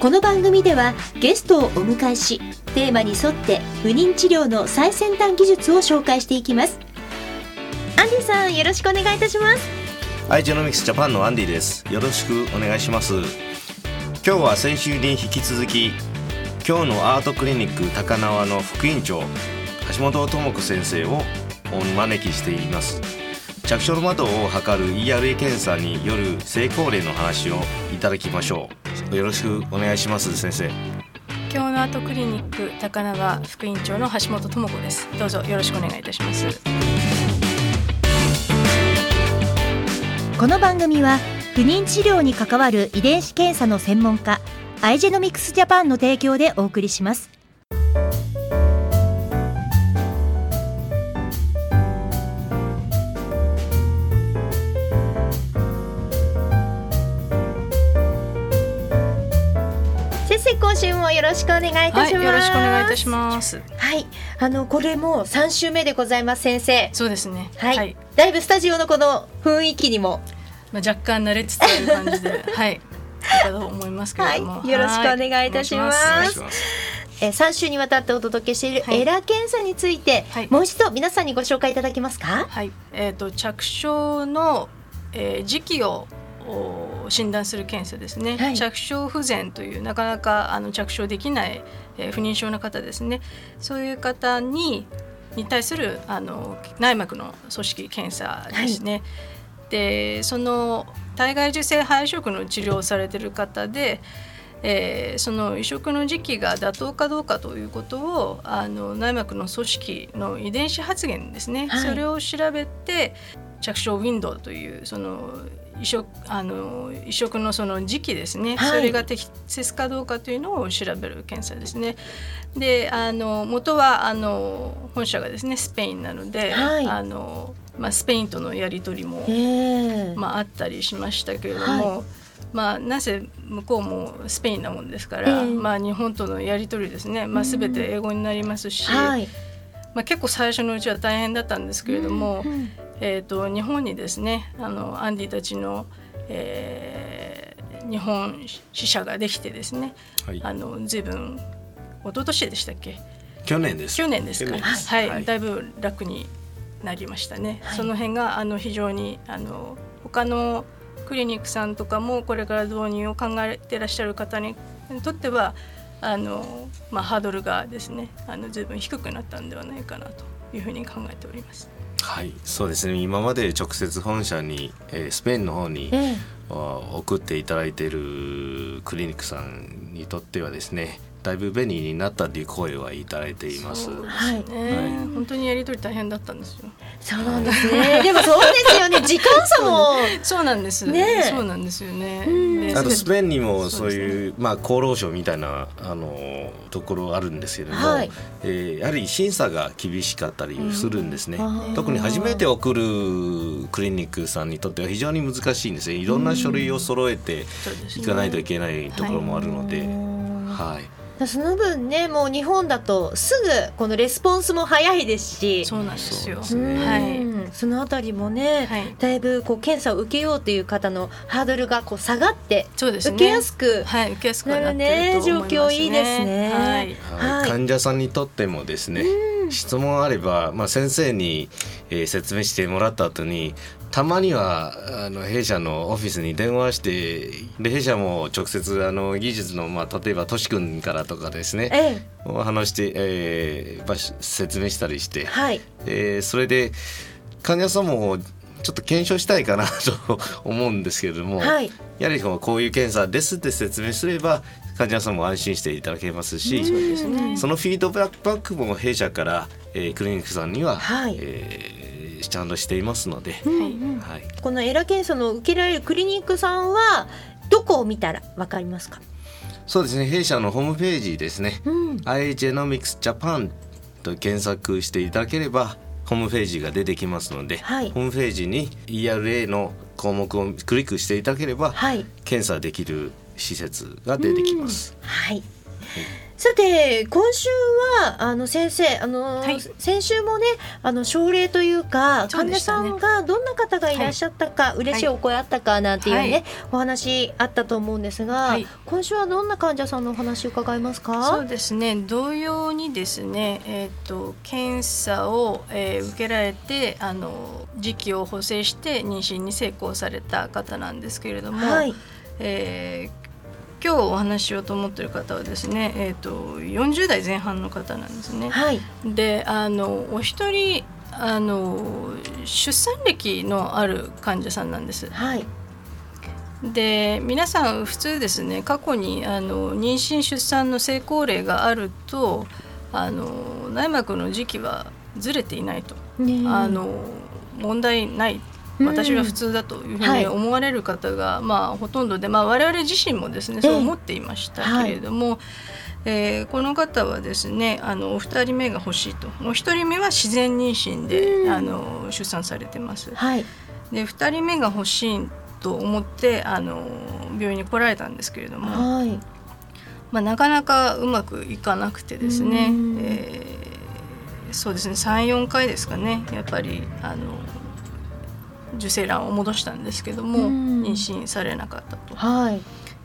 この番組ではゲストをお迎えしテーマに沿って不妊治療の最先端技術を紹介していきます。アンディさんよろしくお願いいたします。アイジェノミクスジャパンのアンディです。よろしくお願いします。今日は先週に引き続き今日のアートクリニック高輪の副院長橋本智子先生をお招きしています。着床の窓を測る ERA 検査による成功例の話をいただきましょう。よろしくお願いします先生。今日のアートクリニック高輪副院長の橋本智子です。どうぞよろしくお願いいたします。この番組は不妊治療に関わる遺伝子検査の専門家アイジェノミクスジャパンの提供でお送りしますろしくお願いいたします、はい、よろしくお願いいたします。はいあのこれも三週目でございます先生。そうですね。はい、はい、だいぶスタジオのこの雰囲気にも。まあ、若干慣れつつある感じで はい。だと思いますけれども、はい。よろしくお願いいたします。えー、3週にわたってお届けしているはい。エラー検査について、はい。もう一度皆さんにご紹介いただけますか？はい、えっ、と着床の、えー時期をお診断する検査ですね、はい。着床不全というなかなかあの着床できない、えー不妊症の方ですね。そういう方にに対するあの内膜の組織検査ですね。でその体外受精肺移植の治療をされている方で、えーその移植の時期が妥当かどうかということをあの内膜の組織の遺伝子発現ですね、はい。それを調べて着床ウィンドウというその移植あの移植のその時期ですね、はい。それが適切かどうかというのを調べる検査ですね。であの元はあの本社がですねスペインなので、はい。あのまあ、スペインとのやり取りもええまあ、あったりしましたけれども、はまあ、なぜ向こうもスペインなもんですから、ええまあ、日本とのやり取りですね、まあ、全て英語になりますし、はい。まあ、結構最初のうちは大変だったんですけれども、うんえー、と日本にですねあのアンディたちの、えー日本支社ができてですねはい。あの随分一昨年でしたっけ？去年です。去年ですか？はい、はい。だいぶ楽になりましたね、はい。その辺があの非常にあの他のクリニックさんとかもこれから導入を考えてらっしゃる方にとってはあの、まあ、ハードルがですねあの随分低くなったんではないかなというふうに考えております。はいそうですね今まで直接本社に、えースペインの方にええあ送っていただいているクリニックさんにとってはですねだいぶ便利になったという声はいただいています。すね、はい本当にやり取り大変だったんですよ。そうなんですね。でもそうですよね。時間差も。そうなんです。ね。えそうなんですよね。あとスペインにもそそういうまあ厚労省みたいなあのところあるんですけれども、はい。えーやはり審査が厳しかったりするんですね。特に初めて送るクリニックさんにとっては非常に難しいんですね。いろんな書類を揃えていかないといけないところもあるので、うんはい。その分ねもう日本だとすぐこのレスポンスも早いですし。そうなんですよ。そうですねうんそのあたりもね、はい。だいぶこう検査を受けようという方のハードルがこう下がってそうですね。受けやすくはい、受けやすくはなってるねと思いますね。状況いいですね。はい。はい。はい。患者さんにとってもですね、質問あれば、まあ、先生に、えー説明してもらった後にたまにはあの弊社のオフィスに電話してで弊社も直接あの技術の、まあ、例えばとし君からとかですねええ。お話して、えーまあし説明したりして、はい。えーそれで患者さんもちょっと検証したいかなと 思うんですけれども、はい。やはりこういう検査ですって説明すれば患者さんも安心していただけますし。そのフィードバックも弊社から、えークリニックさんには、はい。えーちゃんとしていますので、はい。はい、このエラ検査の受けられるクリニックさんはどこを見たらわかりますか？そうですね。弊社のホームページですね、うん、iGenomics Japan と検索していただければホームページが出てきますので、はい。ホームページに ERA の項目をクリックしていただければ、はい。検査できる施設が出てきます。はい。さて今週はあの先生あの、はい。先週もねあの症例というかそう患者さんがどんな方がいらっしゃったか、嬉しいお声あったかなんていうね、はい。お話あったと思うんですが、はい。今週はどんな患者さんのお話伺いますそかうですね。同様にですね、えー、と検査を、えー受けられてあの時期を補正して妊娠に成功された方なんですけれども、はい。えー今日お話ししようと思っている方はですね、えー、と40代前半の方なんですね。はいであのお一人あの出産歴のある患者さんなんです。はいで皆さん普通ですね過去にあの妊娠出産の成功例があるとあの内膜の時期はずれていないと、ねえあの問題ないうん私は普通だというふうはい。に思われる方が、まあ、ほとんどで、まあ、我々自身もですねええそう思っていましたけれども、えーこの方はですねあのお二人目が欲しいと。お一人目は自然妊娠で、うん。あの出産されてます。はい。で2人目が欲しいと思ってあの病院に来られたんですけれども、はい。まあ、なかなかうまくいかなくてですね、うん。えーそうですね34回ですかねやっぱりあの受精卵を戻したんですけども、うん。妊娠されなかったと。はい。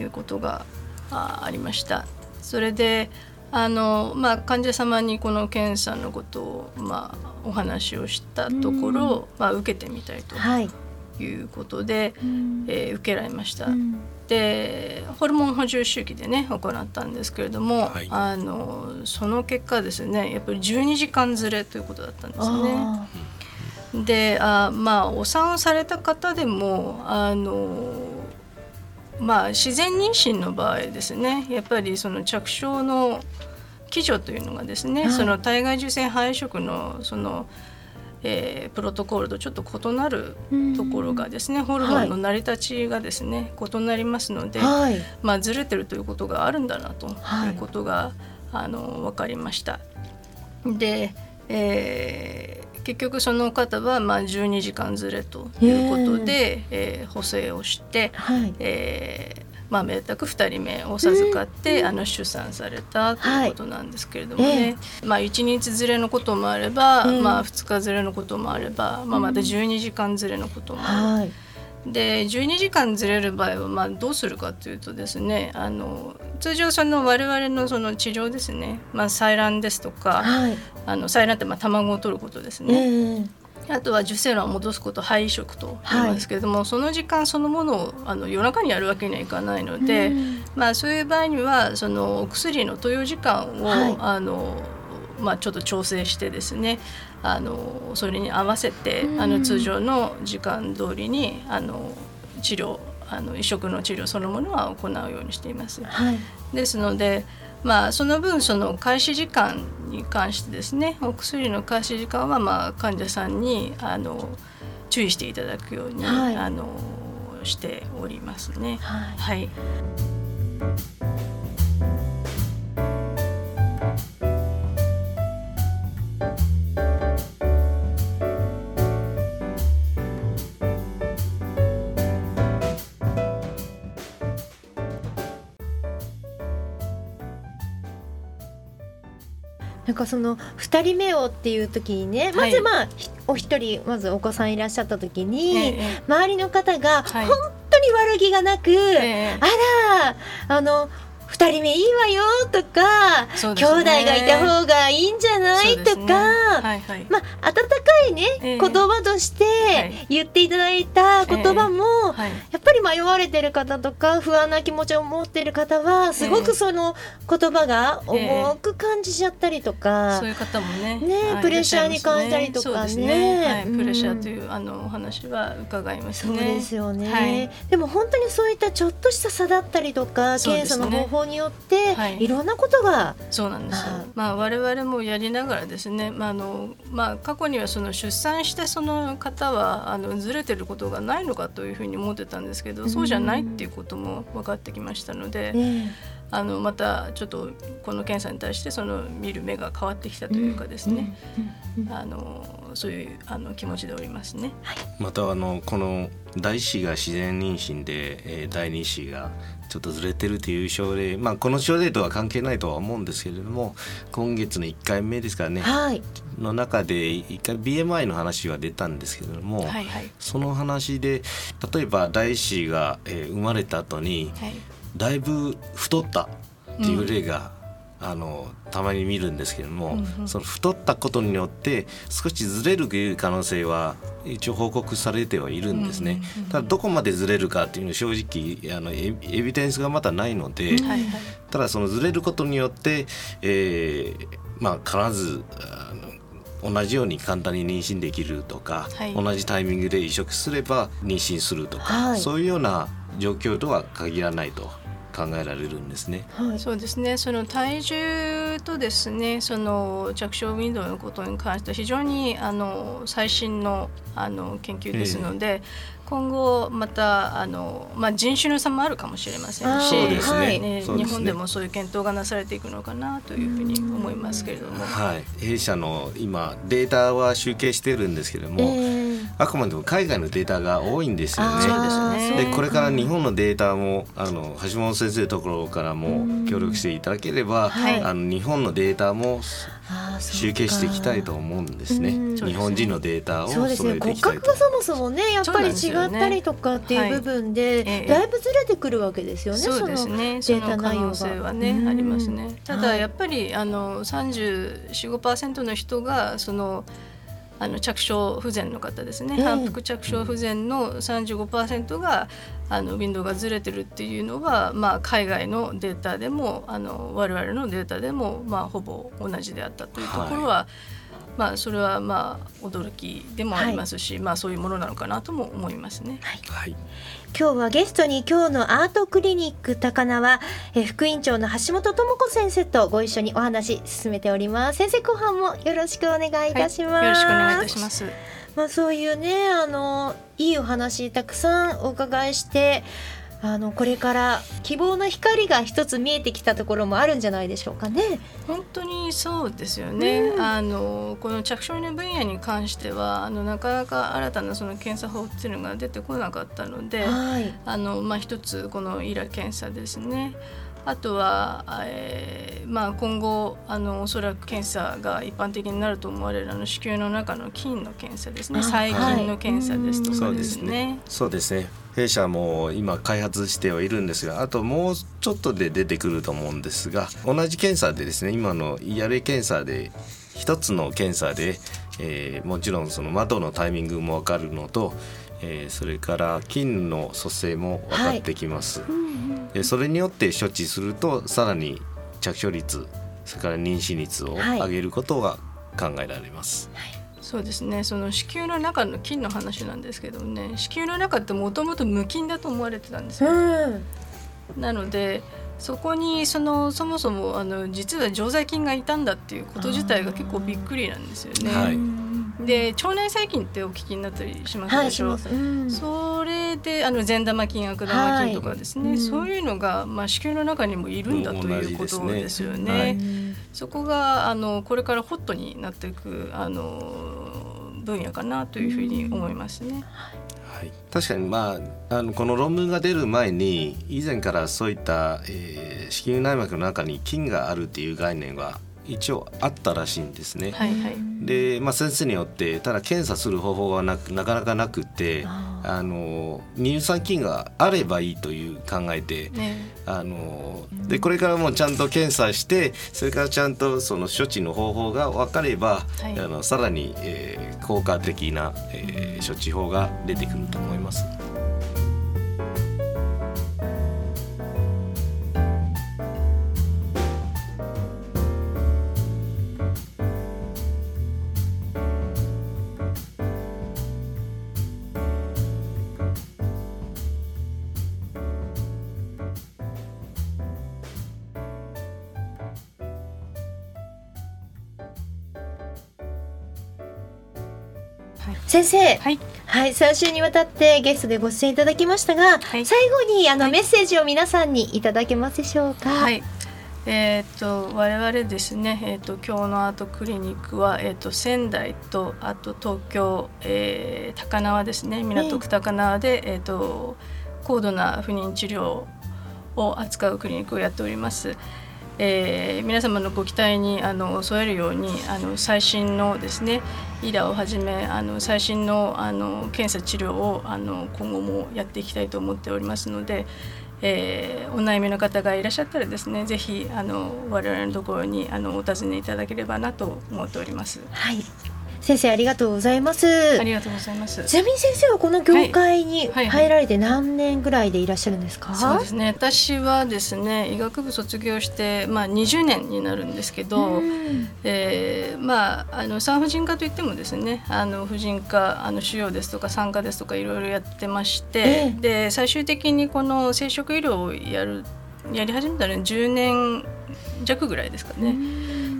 いうことがあありました。それであの、まあ、患者様にこの検査のことを、まあ、お話をしたところ、まあ、受けてみたいとはい。いうことで、うん。えー受けられました。うん。でホルモン補充周期でね行ったんですけれども、はい。あのその結果ですねやっぱり12時間ずれということだったんですね。あであまあお産をされた方でもあのまあ自然妊娠の場合ですね。やっぱりその着床の基準というのがですね、はい。その体外受精配色のその、えープロトコルとちょっと異なるーところがですね、ホルモンの成り立ちがですね、異なりますので、はい。まあ、ずれてるということがあるんだなとはい。いうことが、あの分かりました。で、えー結局その方はまあ12時間ずれということで、えー補正をして、はい。えーまあ、めでたく2人目を授かって、あの出産されたということなんですけれどもね、まあ、1日ずれのこともあれば、ええまあ、2日ずれのこともあれば、まあ、また12時間ずれのこともある。はいで12時間ずれる場合はまあどうするかというとですねあの通常その我々のその治療ですね、まあ、採卵ですとかはい。あの採卵ってまあ卵を取ることですえね、えあとは受精卵を戻すこと肺移植と言いますけれども、その時間そのものをあの夜中にやるわけにはいかないので、うん。まあ、そういう場合にはそのお薬の投与時間を、はい。あのまあ、ちょっと調整してですねあのそれに合わせて、うん。あの通常の時間通りにあの治療あの移植の治療そのものは行うようにしています。はい。ですので、まあ、その分その開始時間に関してですねお薬の開始時間はまあ患者さんにあの注意していただくように、はい。あのしておりますね。はい。はいかその2人目をっていう時にねまずまあ、ひお一人まずお子さんいらっしゃった時に、ええ周りの方がはい。本当に悪気がなく、ええ。あらあの2人目いいわよとか、ね。兄弟がいた方がいいんじゃない、とか、はいはい。まあ温かいね、ええ。言葉としてい。言っていただいた言葉も、はい。やっぱり迷われてる方とか不安な気持ちを持ってる方はすごええ。くその言葉がええ重く感じちゃったりとか、そういう方もね。ねはい。プレッシャーに感じたりとかね。そうですね。はい。うん。プレッシャーというあのお話は伺いますそうね。ですよね、はいでも本当にそういったちょっとした差だったりとか、検査の方法によって、はい。い、ろんなことがそうなんです。まあ我々もやりながらですね、まああのまあ過去にはその出産してその方はあのずれてることがないのかというふうに思ってたんですけど、そうじゃないっていうことも分かってきましたので、ねあのまたちょっとこの検査に対してその見る目が変わってきたというかですね、あのそういうあの気持ちでおりますね。またあのこの第子が自然妊娠で、えー、第二子がちょっとずれてるという症例、まあ、この症例とは関係ないとは思うんですけれども今月の1回目ですからね、はい、の中で1回 BMI の話が出たんですけれども、はいはい、その話で例えば第子が、えー、生まれた後に、はい、だいぶ太ったっていう例が、うん、あのたまに見るんですけれども、うんうん、その太ったことによって少しずれる可能性は一応報告されてはいるんですね。ただどこまでずれるかっていうのは正直あのエビデンスがまだないので、はいはい、ただそのずれることによって、えー、まあ必ずあの同じように簡単に妊娠できるとか、はい、同じタイミングで移植すれば妊娠するとか、はい、そういうような状況とは限らないと考えられるんですね。はい、そうですね。その体重とですね、その着床ウィンドウのことに関しては非常にあの最新のあの研究ですので、えー今後またあの、まあ、人種の差もあるかもしれませんし、ね。ね、日本でもそういう検討がなされていくのかなというふうに思いますけれども。はい、弊社の今データは集計してるんですけれども、えー、あくまでも海外のデータが多いんですよね。で、ね、これから日本のデータもあの橋本先生のところからも協力していただければ、あの日本のデータも集計していきたいと思うんですね。日本人のデータをそうですね。骨格がそもそもねやっぱり違ったりとかっていう部分で、だいぶずれてくるわけですよね。そうですね。データ内容がはねありますね。ただやっぱりあの三十四五パーセントの人がそのあの着床不全の方ですね、反復着床不全の35%があのウィンドウがずれてるっていうのは、まあ、海外のデータでもあの我々のデータでも、まあ、ほぼ同じであったというところは、はい、まあ、それはまあ驚きでもありますし、はい、まあ、そういうものなのかなとも思いますね。はい、はい今日はゲストに今日のアートクリニック高輪え副院長の橋本智子先生とご一緒にお話進めております。先生後半もよろしくお願いいたします、はい、よろしくお願いいたします。まあそういうねあのいいお話たくさんお伺いしてあのこれから希望の光が一つ見えてきたところもあるんじゃないでしょうかね。本当にそうですよね。うん、あのこの着床の分野に関してはあのなかなか新たなその検査法っていうのが出てこなかったので、はい、あのまあ一つこのイラ検査ですね。あとは、えーまあ、今後あのおそらく検査が一般的になると思われるあの子宮の中の菌の検査ですね細菌の検査ですとかですね。そうですね弊社も今開発してはいるんですがあともうちょっとで出てくると思うんですが同じ検査でですね今のイヤレ検査で一つの検査で、えー、もちろんその窓のタイミングも分かるのと、えー、それから菌の組成も分かってきます、はい、それによって処置するとさらに着床率それから妊娠率を上げることが考えられます。はいそうですね。その子宮の中の菌の話なんですけどね。子宮の中ってもともと無菌だと思われてたんですよ。なのでそこにそのそもそもあの実は常在菌がいたんだっていうこと自体が結構びっくりなんですよね。はい、で腸内細菌ってお聞きになったりしますでしょ、はいうん、それであの善玉菌悪玉菌とかですね、はい。うん、そういうのが、まあ、子宮の中にもいるんだということですよね。そこがあのこれからホットになっていくあの分野かなというふうに思いますね。はい、確かに、まあ、あのこの論文が出る前に以前からそういった、えー、子宮内膜の中に菌があるっていう概念は一応あったらしいんですね。はいはい、で、まあ、先生によってただ検査する方法はななかなかなくてあの乳酸菌があればいいという考えて、ね、あのでこれからもちゃんと検査してそれからちゃんとその処置の方法が分かれば、はい、あのさらに、えー、効果的な、えー、処置法が出てくると思います。先生、はい、はい3週にわたってゲストでご出演いただきましたが、はい。最後にあの、はい。メッセージを皆さんにいただけますでしょうか？はい。えー、と我々ですね、えー、と今日のアートクリニックは、えー、と仙台とあと東京、えー高輪ですね。港区高輪で、えー、と高度な不妊治療を扱うクリニックをやっております。えー皆様のご期待にあの添えるようにあの最新のですねイラをはじめあの最新のあの検査治療をあの今後もやっていきたいと思っておりますので、えーお悩みの方がいらっしゃったらですねぜひあの我々のところにあのお尋ねいただければなと思っております。はい先生ありがとうございます。ありがとうございます。ちなみに先生はこの業界にはい。はい。入られて何年ぐらいでいらっしゃるんですか、そうですね。私はですね医学部卒業して、まあ、20年になるんですけど、うん。えーまあ、あの産婦人科といってもですねあの婦人科あの腫瘍ですとか産科ですとかいろいろやってまして、ええ。で最終的にこの生殖医療をやるやり始めたのは10年弱ぐらいですかね。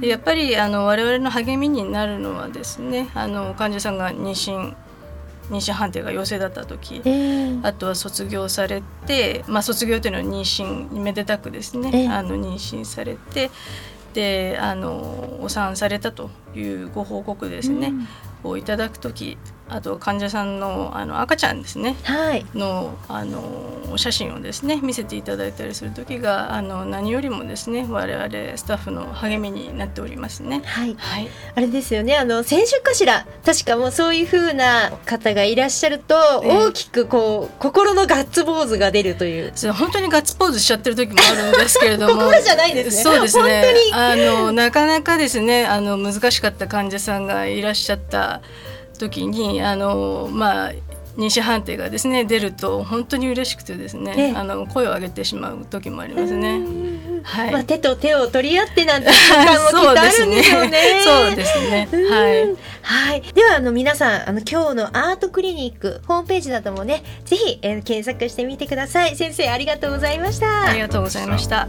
でやっぱりあの我々の励みになるのはですねあの患者さんが妊娠妊娠判定が陽性だった時えーあとは卒業されて、まあ、卒業というのは妊娠めでたくですね、ええ。あの妊娠されてであのお産されたというご報告ですね、をいただく時あと患者さんのあの赤ちゃんですね。はい。のあのお写真をですね見せていただいたりする時があの何よりもですね我々スタッフの励みになっておりますね。はい。はい、あれですよね。あの選手かしら確かもうそういう風な方がいらっしゃると、ええ。大きくこう心のガッツポーズが出るという。それ本当にガッツポーズしちゃってる時もあるんですけれども。心じゃないんですね。そうですね。本あのなかなかですねあの難しかった患者さんがいらっしゃった時にあのまあ妊娠判定がですね出ると本当に嬉しくてですね、ええあの声を上げてしまう時もありますね。はいまあ、手と手を取り合ってなんて瞬間も きっとあるんですよね。そうですね。うんはい。はい、ではあの皆さんあの今日のアートクリニックホームページなどもねぜひ、えー検索してみてください先生ありがとうございましたありがとうございました。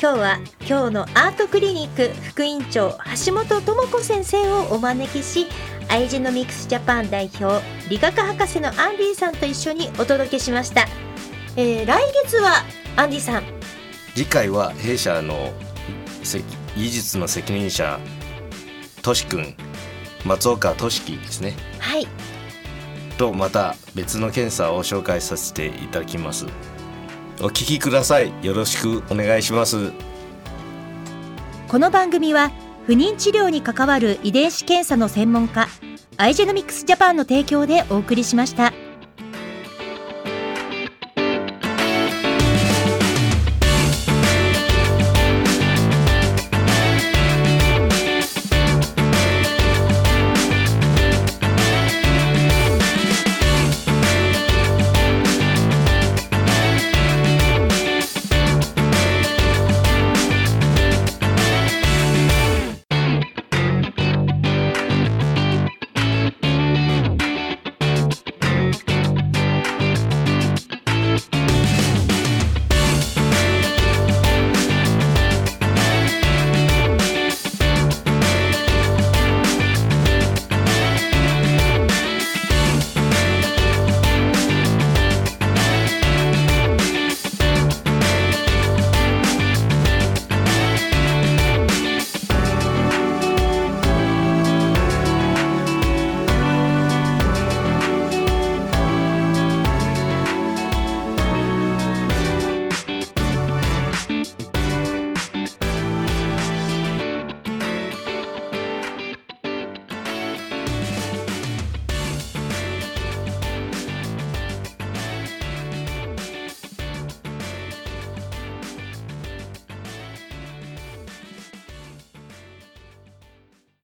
今日は今日のアートクリニック副院長橋本智子先生をお招きしアイジェノミクスジャパン代表理学博士のアンディさんと一緒にお届けしました、えー来月はアンディさん。次回は弊社のせ技術の責任者としくん松岡俊樹ですね。はい。とまた別の検査を紹介させていただきますお聞きくださいよろしくお願いしますこの番組は不妊治療に関わる遺伝子検査の専門家アイジェノミクスジャパンの提供でお送りしました。